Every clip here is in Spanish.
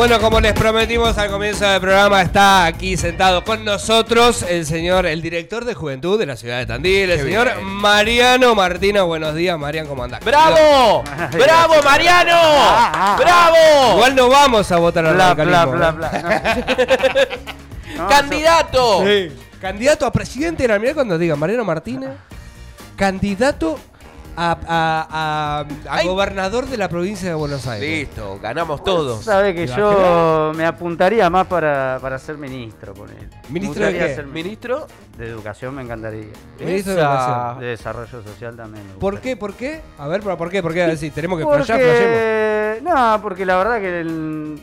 Bueno, como les prometimos al comienzo del programa, está aquí sentado con nosotros el señor, el director de Juventud de la ciudad de Tandil, el señor Mariano Martino. Buenos días, Mariano, ¿cómo andás? ¡Bravo! ¡Bravo, Mariano! ¡Bravo! Igual no vamos a votar al Bla, bla, radicalismo, bla, ¿no? bla. No, ¡Candidato! Sí. Candidato a presidente de la mirá cuando diga Mariano Martínez, candidato a, a- a- a Ay. gobernador de la provincia de Buenos Aires. Listo, ganamos todos. Sabe que yo me apuntaría más para, para ser ministro, por él. ¿Ministro de qué? ¿Ministro? de educación me encantaría. Ministro de. Educación. De desarrollo social también. me ¿Por qué? ¿Por qué? A ver, pero ¿por qué? ¿Por qué? A ver si tenemos que. Porque, no, porque la verdad que el-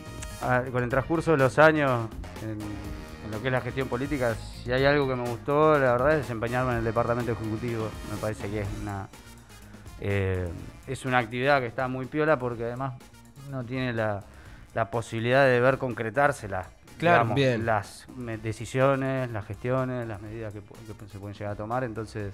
con el transcurso de los años, en, en lo que es la gestión política, si hay algo que me gustó, la verdad es desempeñarme en el departamento ejecutivo. Me parece que es una eh, es una actividad que está muy piola porque además no tiene la, la posibilidad de ver concretarse las, Claro, digamos, bien. las decisiones, las gestiones, las medidas que, que se pueden llegar a tomar. Entonces,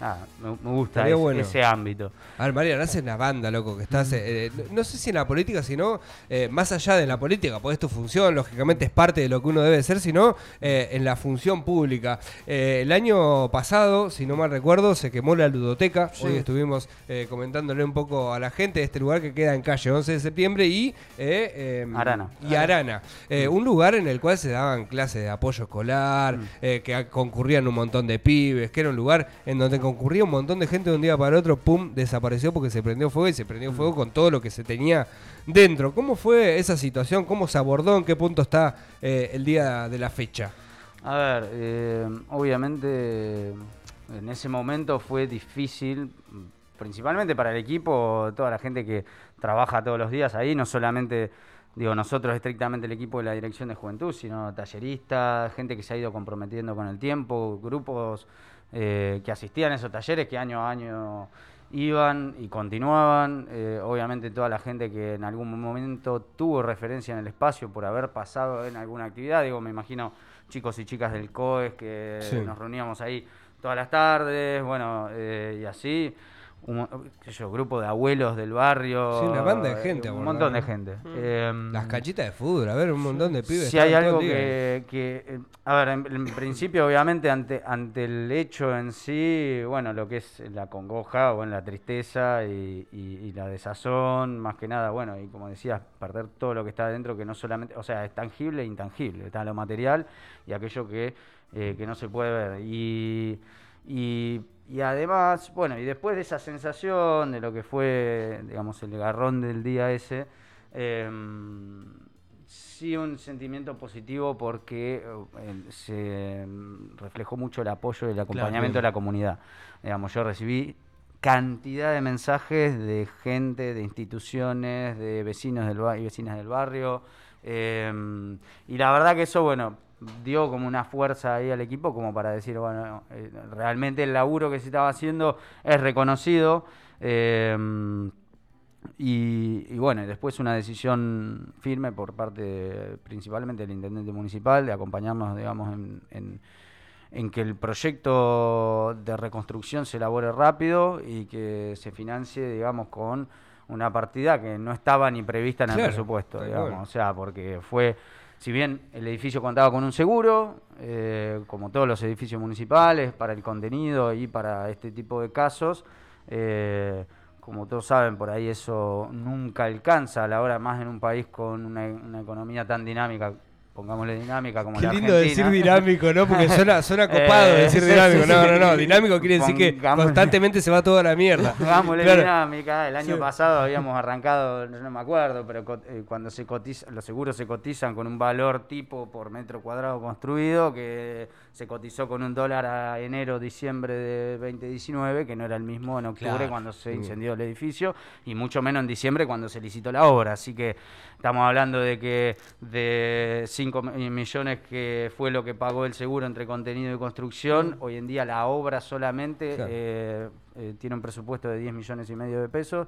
nada, me, me gusta ese, bueno. ese ámbito. A ver, Mariano, haces una banda, loco, que estás, eh, eh, no sé si en la política, sino eh, más allá de la política, pues es tu función, lógicamente es parte de lo que uno debe ser, sino eh, en la función pública. El año pasado, si no mal recuerdo, se quemó la ludoteca, hoy estuvimos comentándole un poco a la gente de este lugar que queda en calle 11 de septiembre y... eh, Arana. Y Arana, un lugar en el cual se daban clases de apoyo escolar, eh, que concurrían un montón de pibes, que era un lugar en donde concurría un montón de gente de un día para otro, pum, desapareció porque se prendió fuego y se prendió fuego con todo lo que se tenía dentro. ¿Cómo fue esa situación? ¿Cómo se abordó? ¿En qué punto está eh, el día de la fecha? A ver, eh, obviamente en ese momento fue difícil, principalmente para el equipo, toda la gente que trabaja todos los días ahí, no solamente, digo, nosotros estrictamente el equipo de la Dirección de Juventud, sino talleristas, gente que se ha ido comprometiendo con el tiempo, grupos eh, que asistían a esos talleres que año a año iban y continuaban, eh, obviamente toda la gente que en algún momento tuvo referencia en el espacio por haber pasado en alguna actividad, digo, me imagino chicos y chicas del COES que Sí. nos reuníamos ahí todas las tardes, bueno, eh, y así, un qué sé yo, grupo de abuelos del barrio. Sí, una banda de gente, Un montón de gente. Em, Las canchitas de fútbol, a ver, un montón de pibes. si hay algo que, que, eh, a ver, en, en principio obviamente ante, ante el hecho en sí, bueno, lo que es la congoja, bueno, la tristeza y, y- y la desazón, más que nada, bueno, y como decías, perder todo lo que está adentro, que no solamente, o sea, es tangible e intangible, está lo material y aquello que, eh, que no se puede ver. Y, y, y además, bueno, y después de esa sensación de lo que fue, digamos, el garrón del día ese, em, sí un sentimiento positivo porque eh, se mm, reflejó mucho el apoyo y el acompañamiento de la comunidad. Digamos, yo recibí cantidad de mensajes de gente, de instituciones, de vecinos del y vecinas del barrio. em, y la verdad que eso, bueno, dio como una fuerza ahí al equipo como para decir, bueno, eh, realmente el laburo que se estaba haciendo es reconocido. em, y, y bueno, después una decisión firme por parte de- principalmente del intendente municipal de acompañarnos, digamos, en, en- en que el proyecto de reconstrucción se elabore rápido y que se financie, digamos, con una partida que no estaba ni prevista en el presupuesto, digamos. O sea, porque fue, si bien el edificio contaba con un seguro, eh, como todos los edificios municipales, para el contenido y para este tipo de casos, eh, como todos saben, por ahí eso nunca alcanza a la hora más en un país con una, una economía tan dinámica, pongámosle dinámica como Qué la lindo Argentina. decir dinámico, ¿no? Porque suena, suena copado Eh, decir dinámico. sí, no, sí. no, no. Dinámico quiere decir que constantemente se va toda la mierda. Pongámosle Claro. dinámica. El año Sí. pasado habíamos arrancado, no, me acuerdo, pero eh, cuando se cotiza, los seguros se cotizan con un valor tipo por metro cuadrado construido, que se cotizó con un dólar a enero, diciembre de 2019, que no era el mismo en octubre Claro. cuando se Mm. incendió el edificio, y mucho menos en diciembre cuando se licitó la obra. Así que estamos hablando de que de 5 millones que fue lo que pagó el seguro entre contenido y construcción, hoy en día la obra solamente Claro. eh, eh, tiene un presupuesto de 10 millones y medio de pesos.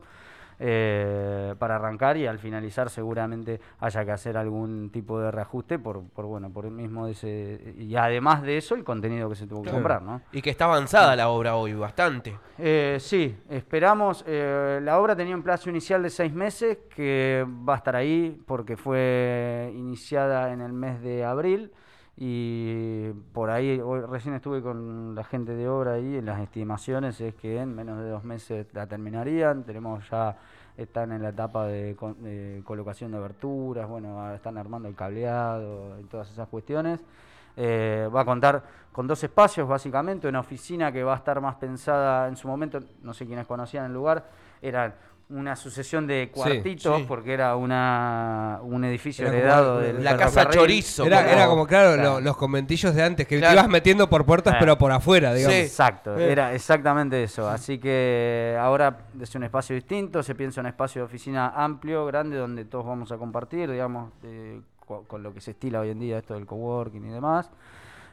Eh, para arrancar y al finalizar seguramente haya que hacer algún tipo de reajuste por, por bueno, por el mismo de ese, y además de eso el contenido que se tuvo que Claro. comprar, ¿no? Y que está avanzada la obra hoy, bastante. Eh, sí, esperamos. eh, la obra tenía un plazo inicial de seis meses que va a estar ahí porque fue iniciada en el mes de abril y por ahí, hoy recién estuve con la gente de obra ahí, en las estimaciones es que en menos de dos meses la terminarían. Tenemos ya, están en la etapa de, colocación de aberturas, bueno, ahora están armando el cableado y todas esas cuestiones. Eh, va a contar con dos espacios, básicamente, una oficina que va a estar más pensada en su momento, no sé quiénes conocían el lugar, era una sucesión de cuartitos, sí. porque era una, un edificio Era heredado la- del La casa chorizo. Era, era como, claro, Claro. lo- los conventillos de antes, que Claro. te ibas metiendo por puertas, pero por afuera, digamos. Sí. Exacto, Eh. era exactamente eso. Así que ahora es un espacio distinto, se piensa un espacio de oficina amplio, grande, donde todos vamos a compartir, digamos, eh, co- con, lo que se estila hoy en día, esto del coworking y demás.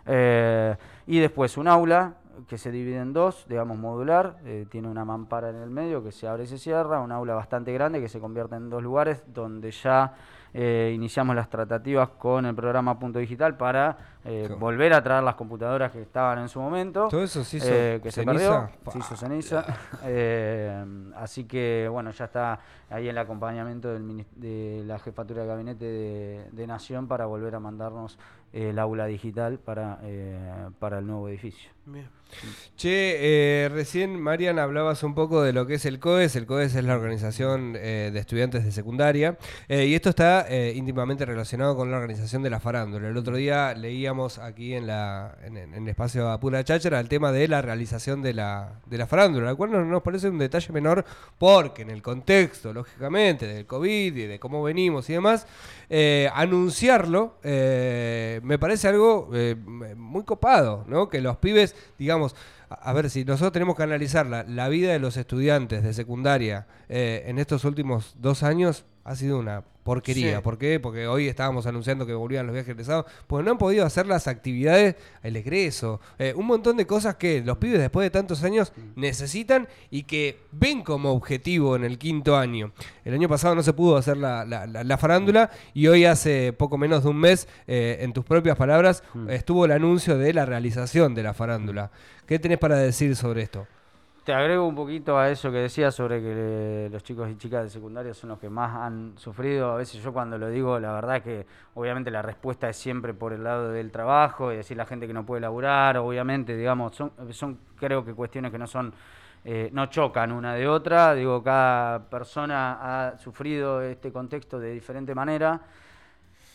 Eh, y después un aula que se divide en dos, digamos modular, eh, tiene una mampara en el medio que se abre y se cierra, un aula bastante grande que se convierte en dos lugares donde ya eh, iniciamos las tratativas con el programa Punto Digital para eh, volver a traer las computadoras que estaban en su momento. Todo eso se hizo eh, que se ceniza. perdió, se hizo ceniza. Eh, así que bueno, ya está ahí el acompañamiento del de la jefatura de gabinete de, de Nación para volver a mandarnos el aula digital para, eh, para el nuevo edificio. Che, eh, recién Marian hablabas un poco de lo que es el COES. El COES es la organización eh, de estudiantes de secundaria. eh, y esto está eh, íntimamente relacionado con la organización de la farándula. El otro día leíamos aquí en, la, en, el espacio a pura cháchara el tema de la realización de la, de la farándula, lo cual no nos parece un detalle menor porque en el contexto, lógicamente, del COVID y de cómo venimos y demás, eh, anunciarlo eh, me parece algo eh, muy copado, ¿no? Que los pibes, digamos, a, ver, si nosotros tenemos que analizar la, la vida de los estudiantes de secundaria en estos últimos dos años, ha sido una porquería. Sí. ¿Por qué? Porque hoy estábamos anunciando que volvían los viajes egresados, porque no han podido hacer las actividades, el egreso, eh, un montón de cosas que los pibes después de tantos años necesitan y que ven como objetivo en el quinto año. El año pasado no se pudo hacer la, la- la- la farándula y hoy hace poco menos de un mes, eh, en tus propias palabras, estuvo el anuncio de la realización de la farándula. ¿Qué tenés para decir sobre esto? Te agrego un poquito a eso que decías sobre que los chicos y chicas de secundaria son los que más han sufrido. A veces yo cuando lo digo, la verdad que obviamente la respuesta es siempre por el lado del trabajo y decir la gente que no puede laburar, obviamente, digamos, son, son creo que cuestiones que no son, eh, no chocan una de otra. Digo, cada persona ha sufrido este contexto de diferente manera.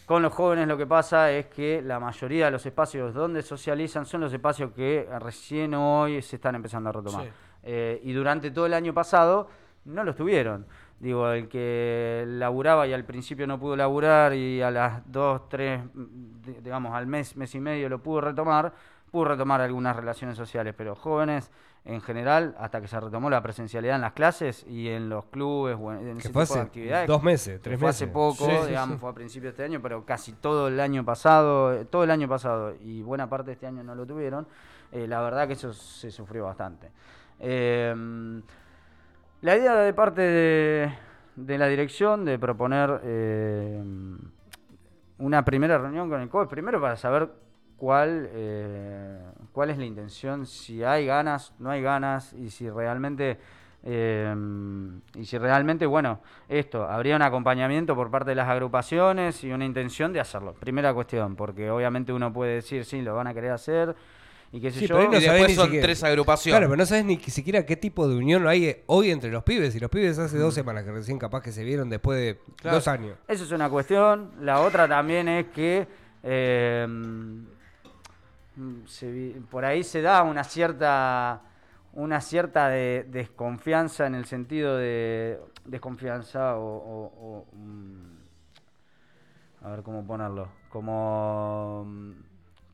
Con los jóvenes lo que pasa es que la mayoría de los espacios donde socializan son los espacios que recién hoy se están empezando a retomar. Sí. Eh, y durante todo el año pasado no los tuvieron. Digo, el que laburaba y al principio no pudo laburar y a las dos, tres, di- digamos, al mes, mes y medio lo pudo retomar, pudo retomar algunas relaciones sociales, pero jóvenes en general, hasta que se retomó la presencialidad en las clases y en los clubes o en, en ese fue tipo de actividades. dos meses, tres fue meses. hace poco, Sí, digamos, sí. fue a principios de este año, pero casi todo el año pasado, todo el año pasado y buena parte de este año no lo tuvieron. eh, la verdad que eso se sufrió bastante. Eh, la idea de parte de, la dirección de proponer eh, una primera reunión con el COE, primero para saber cuál, eh, cuál es la intención, si hay ganas, no hay ganas, y si realmente, eh, y si realmente, bueno, esto, habría un acompañamiento por parte de las agrupaciones y una intención de hacerlo. Primera cuestión, porque obviamente uno puede decir, sí, lo van a querer hacer, y qué sé Sí, yo. pero no y después ni son siquiera- tres agrupaciones. Claro, pero no sabes ni siquiera qué tipo de unión hay eh, hoy entre los pibes. Y los pibes hace Mm. dos semanas que recién capaz que se vieron después de Claro. dos años. Eso es una cuestión. La otra también es que eh, mm, se por ahí se da una cierta una cierta de- desconfianza en el sentido de desconfianza o, o- o, mm, a ver cómo ponerlo como mm,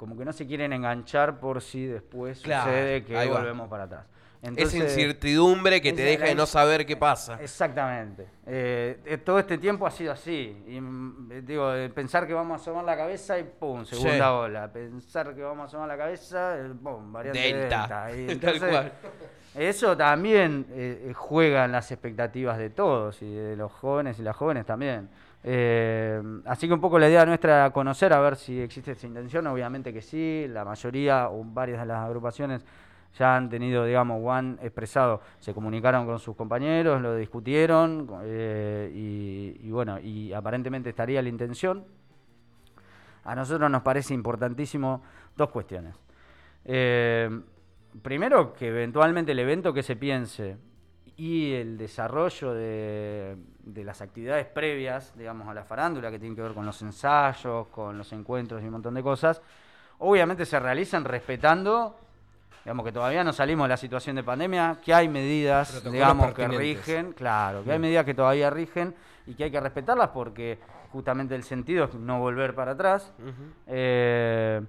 como que no se quieren enganchar por si después Claro, sucede que volvemos para atrás Esa Entonces- incertidumbre que te Esa- deja de no saber qué pasa. Exactamente. Eh, eh, todo este tiempo ha sido así. Y, mm, eh, digo, pensar que vamos a asomar la cabeza y pum, segunda Sí. ola. Pensar que vamos a asomar la cabeza, eh, pum, variante Delta. delta. Y Tal entonces, cual. Eso también eh, eh, juega en las expectativas de todos y de los jóvenes y las jóvenes también. Eh, así que un poco la idea nuestra era conocer a ver si existe esa intención. Obviamente que sí, la mayoría o varias de las agrupaciones ya han tenido, digamos, o han expresado, se comunicaron con sus compañeros, lo discutieron eh, y, y bueno, y aparentemente estaría la intención. A nosotros nos parece importantísimo dos cuestiones. Eh, primero, que eventualmente el evento que se piense y el desarrollo de, de las actividades previas, digamos, a la farándula, que tienen que ver con los ensayos, con los encuentros y un montón de cosas, obviamente se realizan respetando, digamos que todavía no salimos de la situación de pandemia, que hay medidas, Protocolos digamos, que rigen, claro, que hay medidas que todavía rigen y que hay que respetarlas porque justamente el sentido es no volver para atrás. Eh,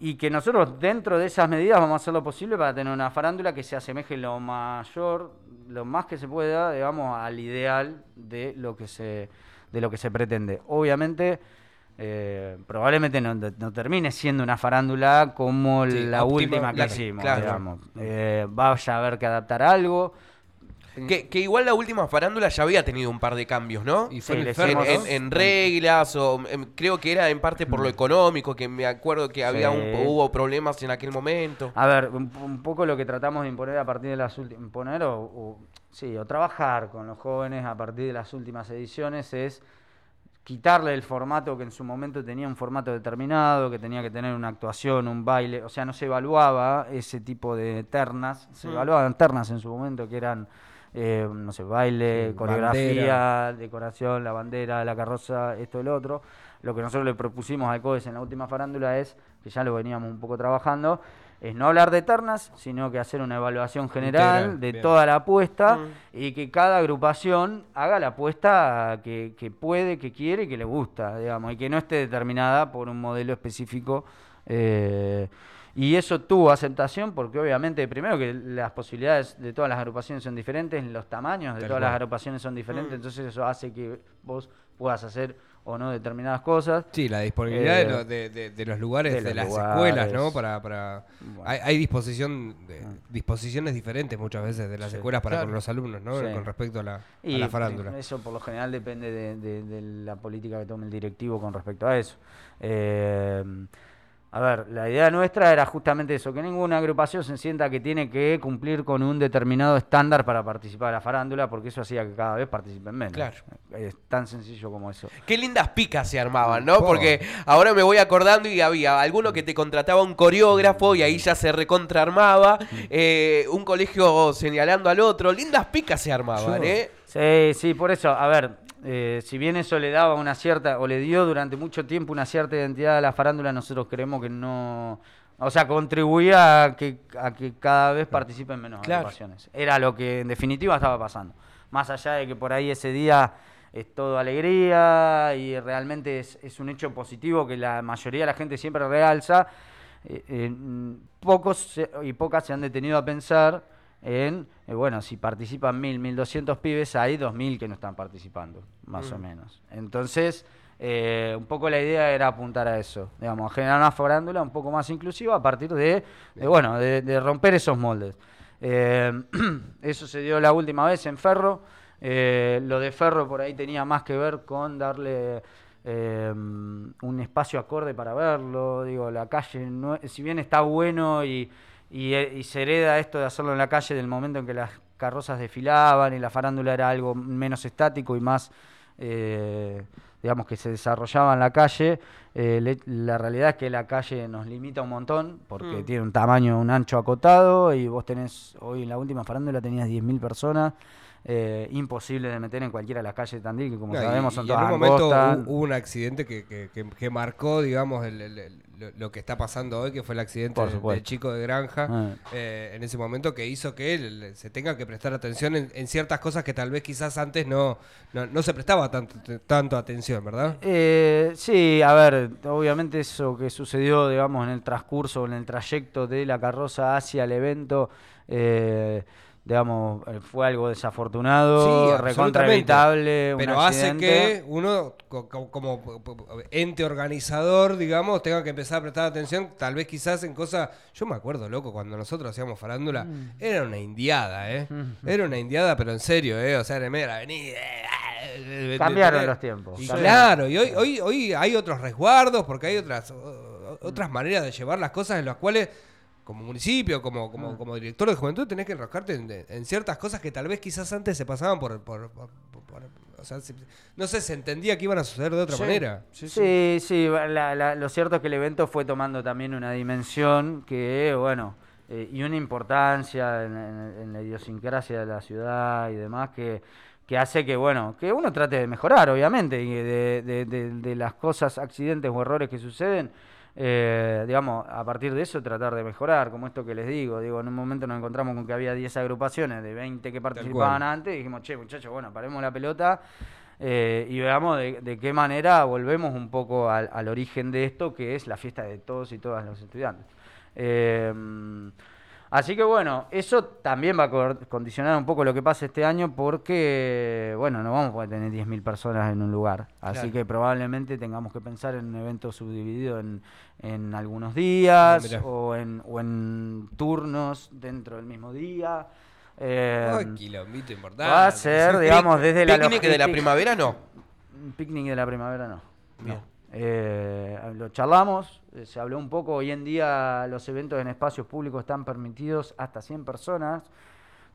y que nosotros dentro de esas medidas vamos a hacer lo posible para tener una farándula que se asemeje lo mayor, lo más que se pueda, digamos, al ideal de lo que se, de lo que se pretende. Obviamente, eh, probablemente no, no termine siendo una farándula como Sí, la óptima, última que hicimos, claro. digamos. Eh, vaya a haber que adaptar algo. Que, que igual la última farándula ya había tenido un par de cambios, ¿no? Y fue Sí, en reglas o em, creo que era en parte por lo económico que me acuerdo que había un, Sí. hubo problemas en aquel momento A ver, un, un poco lo que tratamos de imponer a partir de las últimas, imponer o, o- sí, o trabajar con los jóvenes a partir de las últimas ediciones es quitarle el formato que en su momento tenía un formato determinado, que tenía que tener una actuación, un baile, o sea, no se evaluaba ese tipo de ternas, se Mm. evaluaban ternas en su momento que eran, eh, no sé, baile, Sí, coreografía, bandera. decoración, la bandera, la carroza, esto y lo otro. Lo que nosotros le propusimos al CODES en la última farándula es, que ya lo veníamos un poco trabajando, es no hablar de ternas, sino que hacer una evaluación general Integral, de bien. toda la apuesta Mm. y que cada agrupación haga la apuesta que, que puede, que quiere y que le gusta, digamos, y que no esté determinada por un modelo específico. eh, y eso tuvo aceptación porque obviamente, primero que las posibilidades de todas las agrupaciones son diferentes, los tamaños de Tal todas cual. las agrupaciones son diferentes, Mm. entonces eso hace que vos puedas hacer o no determinadas cosas. Sí, la disponibilidad Eh, de, lo- de- de- de los lugares, de los las lugares. escuelas, ¿no? Para, para Bueno. hay, hay disposición de- Ah. disposiciones diferentes muchas veces de las Sí. escuelas para Claro. con los alumnos, ¿no? Sí. Con respecto a la, a la farándula. eso por lo general depende de, de- de la política que tome el directivo con respecto a eso. Eh, a ver, la idea nuestra era justamente eso, que ninguna agrupación se sienta que tiene que cumplir con un determinado estándar para participar de la farándula, porque eso hacía que cada vez participen menos. Claro. Es tan sencillo como eso. Qué lindas picas se armaban, ¿no? Oh. Porque ahora me voy acordando y había alguno que te contrataba un coreógrafo y ahí ya se recontraarmaba, eh, un colegio señalando al otro, lindas picas se armaban, Yo- ¿eh? Sí, sí, por eso, a ver, eh, si bien eso le daba una cierta, o le dio durante mucho tiempo una cierta identidad a la farándula, nosotros creemos que no, o sea, contribuía a que, a que cada vez participen menos Claro. agrupaciones. Era lo que en definitiva estaba pasando. Más allá de que por ahí ese día es todo alegría y realmente es, es un hecho positivo que la mayoría de la gente siempre realza, eh, eh, pocos se- y pocas se han detenido a pensar en, eh, bueno, si participan 1000, 1200 pibes, hay 2000 que no están participando, más o Mm. menos. Entonces, eh, un poco la idea era apuntar a eso, digamos, generar una farándula un poco más inclusiva a partir de, de, bueno, de, de romper esos moldes. Eh, eso se dio la última vez en Ferro. Lo de Ferro por ahí tenía más que ver con darle eh, un espacio acorde para verlo. Digo, la calle, no- si bien está bueno y, y, eh, y se hereda esto de hacerlo en la calle del momento en que las carrozas desfilaban y la farándula era algo menos estático y más, eh, digamos, que se desarrollaba en la calle. eh, le- la realidad es que la calle nos limita un montón porque Mm. tiene un tamaño, un ancho acotado y vos tenés, hoy en la última farándula tenías 10.000 personas. eh, imposible de meter en cualquiera de las calles de Tandil, que como No, y- sabemos son y todas en un momento angostas. hubo un accidente que, que- que- que marcó, digamos, el- el- el- lo, lo que está pasando hoy, que fue el accidente del- chico de granja, Ah. eh, en ese momento que hizo que él se tenga que prestar atención en, en ciertas cosas que tal vez quizás antes no, no, no se prestaba tanto, tanto atención, ¿verdad? Eh, sí, a ver, obviamente eso que sucedió, digamos, en el transcurso, en el trayecto de la carroza hacia el evento, eh, digamos, eh, fue algo desafortunado, recontraevitable, un Pero hace que uno, co- co- como, ente organizador, digamos, tenga que empezar a prestar atención, tal vez quizás en cosas. Yo me acuerdo, loco, cuando nosotros hacíamos farándula, Mm. era una indiada, ¿eh? Era una indiada, pero en serio, ¿eh? O sea, avenida. eh, Cambiaron los tiempos. Y Cambiaron. claro, y hoy, hoy, hoy hay otros resguardos, porque hay otras, otras maneras de llevar las cosas en las cuales. Como municipio, como, como, Ah. como director de juventud, tenés que enroscarte en, en ciertas cosas que tal vez quizás antes se pasaban por, por- por- por- por- o sea, se- no sé, se entendía que iban a suceder de otra manera. Sí, sí, la- la- lo cierto es que el evento fue tomando también una dimensión que, bueno, eh, y una importancia en, en- en la idiosincrasia de la ciudad y demás que, que hace que, bueno, que uno trate de mejorar, obviamente, y de, de- de- de las cosas, accidentes o errores que suceden. Eh, digamos, a partir de eso tratar de mejorar, como esto que les digo, digo, en un momento nos encontramos con que había 10 agrupaciones de 20 que participaban antes y dijimos, che, muchachos, bueno, paremos la pelota eh, y veamos de, de qué manera volvemos un poco al, al origen de esto, que es la fiesta de todos y todas los estudiantes. Eh, así que bueno, eso también va a condicionar un poco lo que pasa este año porque, bueno, no vamos a poder tener 10.000 personas en un lugar. Así Claro. que probablemente tengamos que pensar en un evento subdividido en, en algunos días Ah, o en, o en turnos dentro del mismo día. Eh, quilombito importante. va a ser, digamos, desde la Picnic de la primavera no. picnic de la primavera no. Bien. no. Eh, lo charlamos, eh, se habló un poco, hoy en día los eventos en espacios públicos están permitidos hasta 100 personas,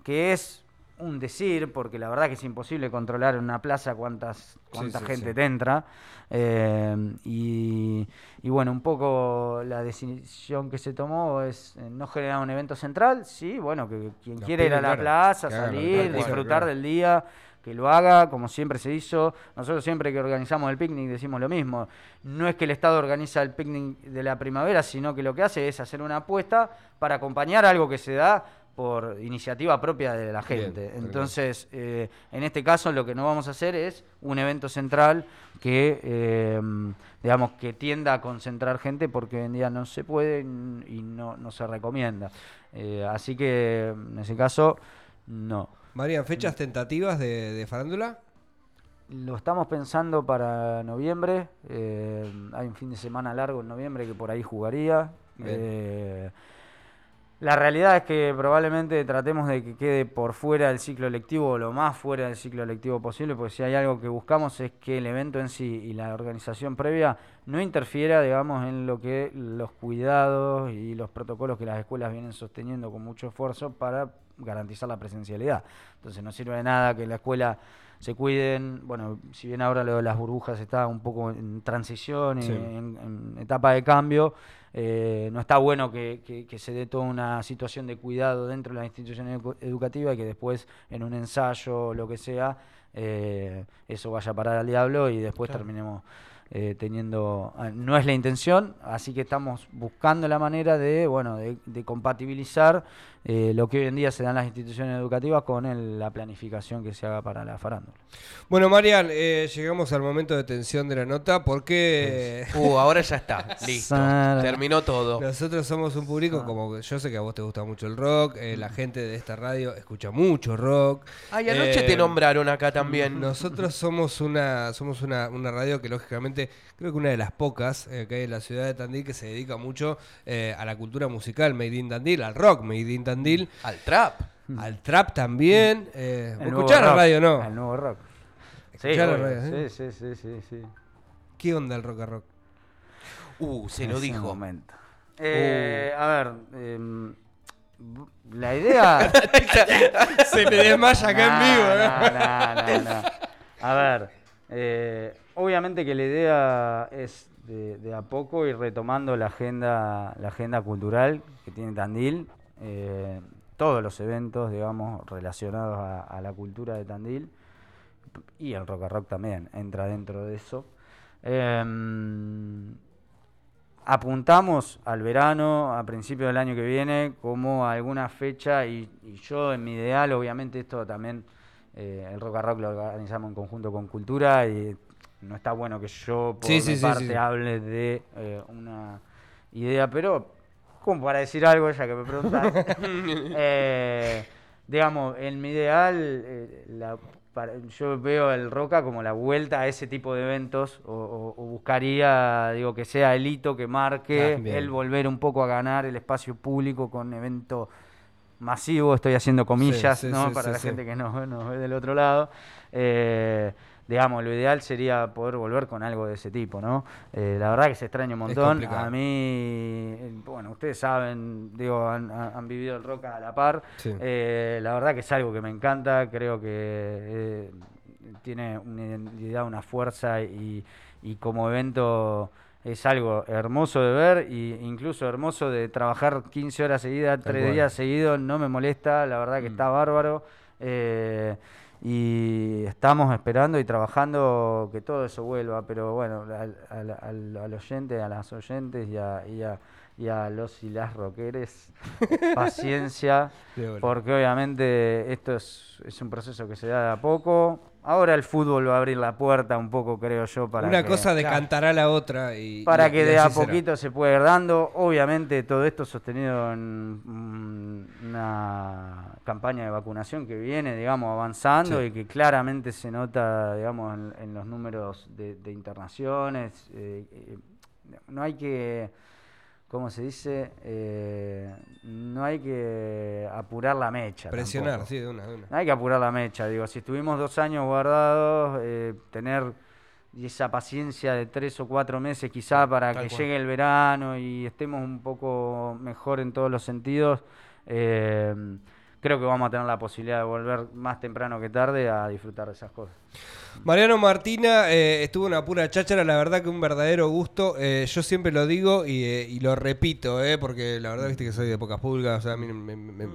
que es un decir, porque la verdad que es imposible controlar en una plaza cuántas, cuánta sí, gente sí. te entra. Eh, y, y bueno, un poco la decisión que se tomó es eh, no generar un evento central, sí, bueno, que quien quiere ir a la plaza, salir, disfrutar claro. del día, que lo haga como siempre se hizo. Nosotros siempre que organizamos el picnic decimos lo mismo. No es que el Estado organiza el picnic de la primavera, sino que lo que hace es hacer una apuesta para acompañar algo que se da por iniciativa propia de la gente. Entonces, eh, en este caso lo que no vamos a hacer es un evento central que, eh, digamos, que tienda a concentrar gente porque hoy en día no se puede y no, no se recomienda. Eh, así que, en ese caso, no. Marian, ¿fechas tentativas de, de farándula? Lo estamos pensando para noviembre. eh, hay un fin de semana largo en noviembre que por ahí jugaría. Eh, la realidad es que probablemente tratemos de que quede por fuera del ciclo lectivo o lo más fuera del ciclo lectivo posible, porque si hay algo que buscamos es que el evento en sí y la organización previa no interfiera, digamos, en lo que los cuidados y los protocolos que las escuelas vienen sosteniendo con mucho esfuerzo para garantizar la presencialidad. Entonces no sirve de nada que la escuela se cuiden, bueno, si bien ahora lo de las burbujas está un poco en transición, y Sí. en, en etapa de cambio, eh, no está bueno que, que- que se dé toda una situación de cuidado dentro de la institución edu- educativa y que después en un ensayo o lo que sea, eh, eso vaya a parar al diablo y después terminemos eh, teniendo... ah, No es la intención, así que estamos buscando la manera de, bueno, de, de compatibilizar eh, lo que hoy en día se da en las instituciones educativas con el- la planificación que se haga para la farándula. Bueno, Marian, eh, llegamos al momento de tensión de la nota porque Uh, ahora ya está. Listo. Sara. Terminó todo. nosotros somos un público como yo sé que a vos te gusta mucho el rock, eh, la gente de esta radio escucha mucho rock. Ay, anoche Eh, te nombraron acá también. Nosotros somos una somos una, una radio que lógicamente creo que una de las pocas eh, que hay en la ciudad de Tandil que se dedica mucho eh, a la cultura musical Made in Tandil, al rock Made in Tandil, Al trap. al trap también. Eh, ¿vos El nuevo escuchás la radio no? El nuevo rock. Sí, la radio, sí, sí, sí, sí, sí. ¿Qué onda el rock a rock? Uh, se En lo dijo. momento. Eh, A ver, em, la idea... Se me desmaya acá en vivo, ¿eh? No, no, no, no. A ver, eh, obviamente que la idea es de, de a poco ir retomando la agenda, la agenda cultural que tiene Tandil, eh, todos los eventos, digamos, relacionados a, a la cultura de Tandil y el rock a rock también entra dentro de eso. Em, apuntamos al verano, a principios del año que viene, como alguna fecha, y, y yo en mi ideal, obviamente esto también, eh, el Rock a Rock lo organizamos en conjunto con Cultura, y no está bueno que yo por Sí, sí, mi sí, parte sí. hable de eh, una idea, pero como para decir algo, ya que me preguntas, eh, digamos, en mi ideal, eh, la- para- yo veo el Roca como la vuelta a ese tipo de eventos, o, o- o buscaría, digo, que sea el hito que marque, Ah, el volver un poco a ganar el espacio público con evento masivo, estoy haciendo comillas, sí, ¿no? sí, Para la gente que nos, nos ve del otro lado. Eh, digamos, lo ideal sería poder volver con algo de ese tipo, ¿no? Eh, la verdad que se extraña un montón. A mí, bueno, ustedes saben, digo, han, vivido el rock a la par. Sí. Eh, la verdad que es algo que me encanta, creo que eh, tiene una identidad, una fuerza y, y como evento es algo hermoso de ver e incluso hermoso de trabajar 15 horas seguidas, Tal 3 cual. días seguidos, no me molesta, la verdad que está bárbaro. eh, y estamos esperando y trabajando que todo eso vuelva, pero bueno, al, al- al- al oyente, a las oyentes y a, y a- y a los y las rockeres, paciencia, porque obviamente esto es, es un proceso que se da de a poco. Ahora el fútbol va a abrir la puerta un poco, creo yo, para Una que, cosa decantará la otra y para y- que y de a será. poquito se pueda ir dando. Obviamente todo esto sostenido en mm, una campaña de vacunación que viene, digamos, avanzando Sí. y que claramente se nota, digamos, en, en los números de, de internaciones. eh, eh, no hay que, ¿cómo se dice? Eh, no hay que apurar la mecha. Presionar, tampoco. sí, de una, de una. No hay que apurar la mecha, digo, si estuvimos dos años guardados, eh, tener esa paciencia de tres o cuatro meses quizá para Tal que cual. llegue el verano y estemos un poco mejor en todos los sentidos, eh, creo que vamos a tener la posibilidad de volver más temprano que tarde a disfrutar de esas cosas. Mariano Martina eh, estuvo una pura cháchara, la verdad que un verdadero gusto. eh, yo siempre lo digo y, eh, y lo repito, eh, porque la verdad viste que soy de pocas pulgas, o sea, a mí me, me-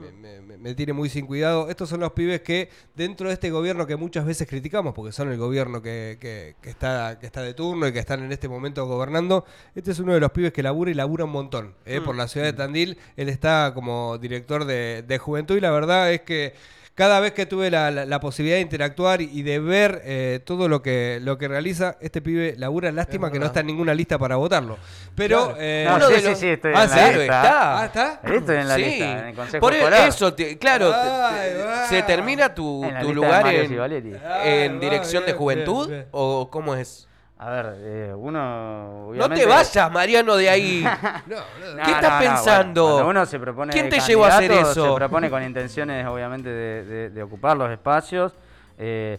me- tiene muy sin cuidado. Estos son los pibes que dentro de este gobierno que muchas veces criticamos, porque son el gobierno que, que- que está, que está de turno y que están en este momento gobernando, este es uno de los pibes que labura y labura un montón. eh, Por la ciudad de Tandil, él está como director de, de juventud y la verdad es que cada vez que tuve la, la- la posibilidad de interactuar y de ver eh, todo lo que, lo que realiza, este pibe labura. Lástima que no está en ninguna lista para votarlo. Pero. Claro. eh, No, Uno sí, de sí, los- sí, estoy Ah, en la ¿sí? lista. está. Ah, ¿está? Estoy en la Sí. lista, en el consejo Por escolar. eso, te- claro, Ay, te- se termina tu, En la lugar en, Ay, dirección de juventud bien, bien. o cómo es. A ver, eh, uno... No te vayas, Mariano, de ahí. No, no, No, ¿Qué no, estás no, pensando? bueno, uno se propone ¿Quién te llevó a hacer eso? Se propone con intenciones, obviamente, de, de- de ocupar los espacios. Eh,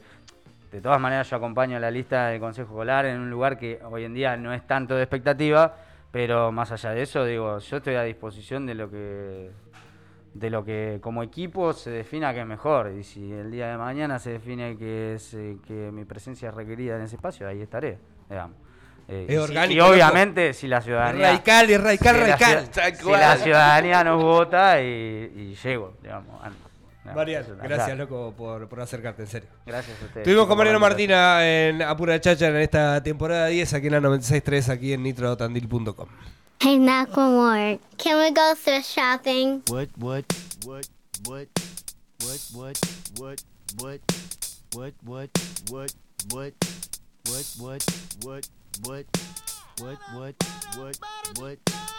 de todas maneras, yo acompaño la lista del Consejo Escolar en un lugar que hoy en día no es tanto de expectativa, pero más allá de eso, digo, yo estoy a disposición de lo que de lo que como equipo se defina que es mejor. Y si el día de mañana se define que es eh, que mi presencia es requerida en ese espacio, ahí estaré, digamos. Eh, Es y orgánico, y loco. obviamente, si la ciudadanía Radical, es radical, si radical. si la ciudadanía nos vota y, y llego, digamos. an- no, Mariano, eso es gracias, claro. loco, por, por acercarte, en serio. Gracias a ustedes. Estuvimos con Mariano. Martina en Apura Chacha en esta temporada 10, aquí en la 96.3, aquí en Macklemore, can we go thrift shopping? What, what, what, what, what, what, what, what, what, what, what, what, what, what, what, what, what, what, what, what,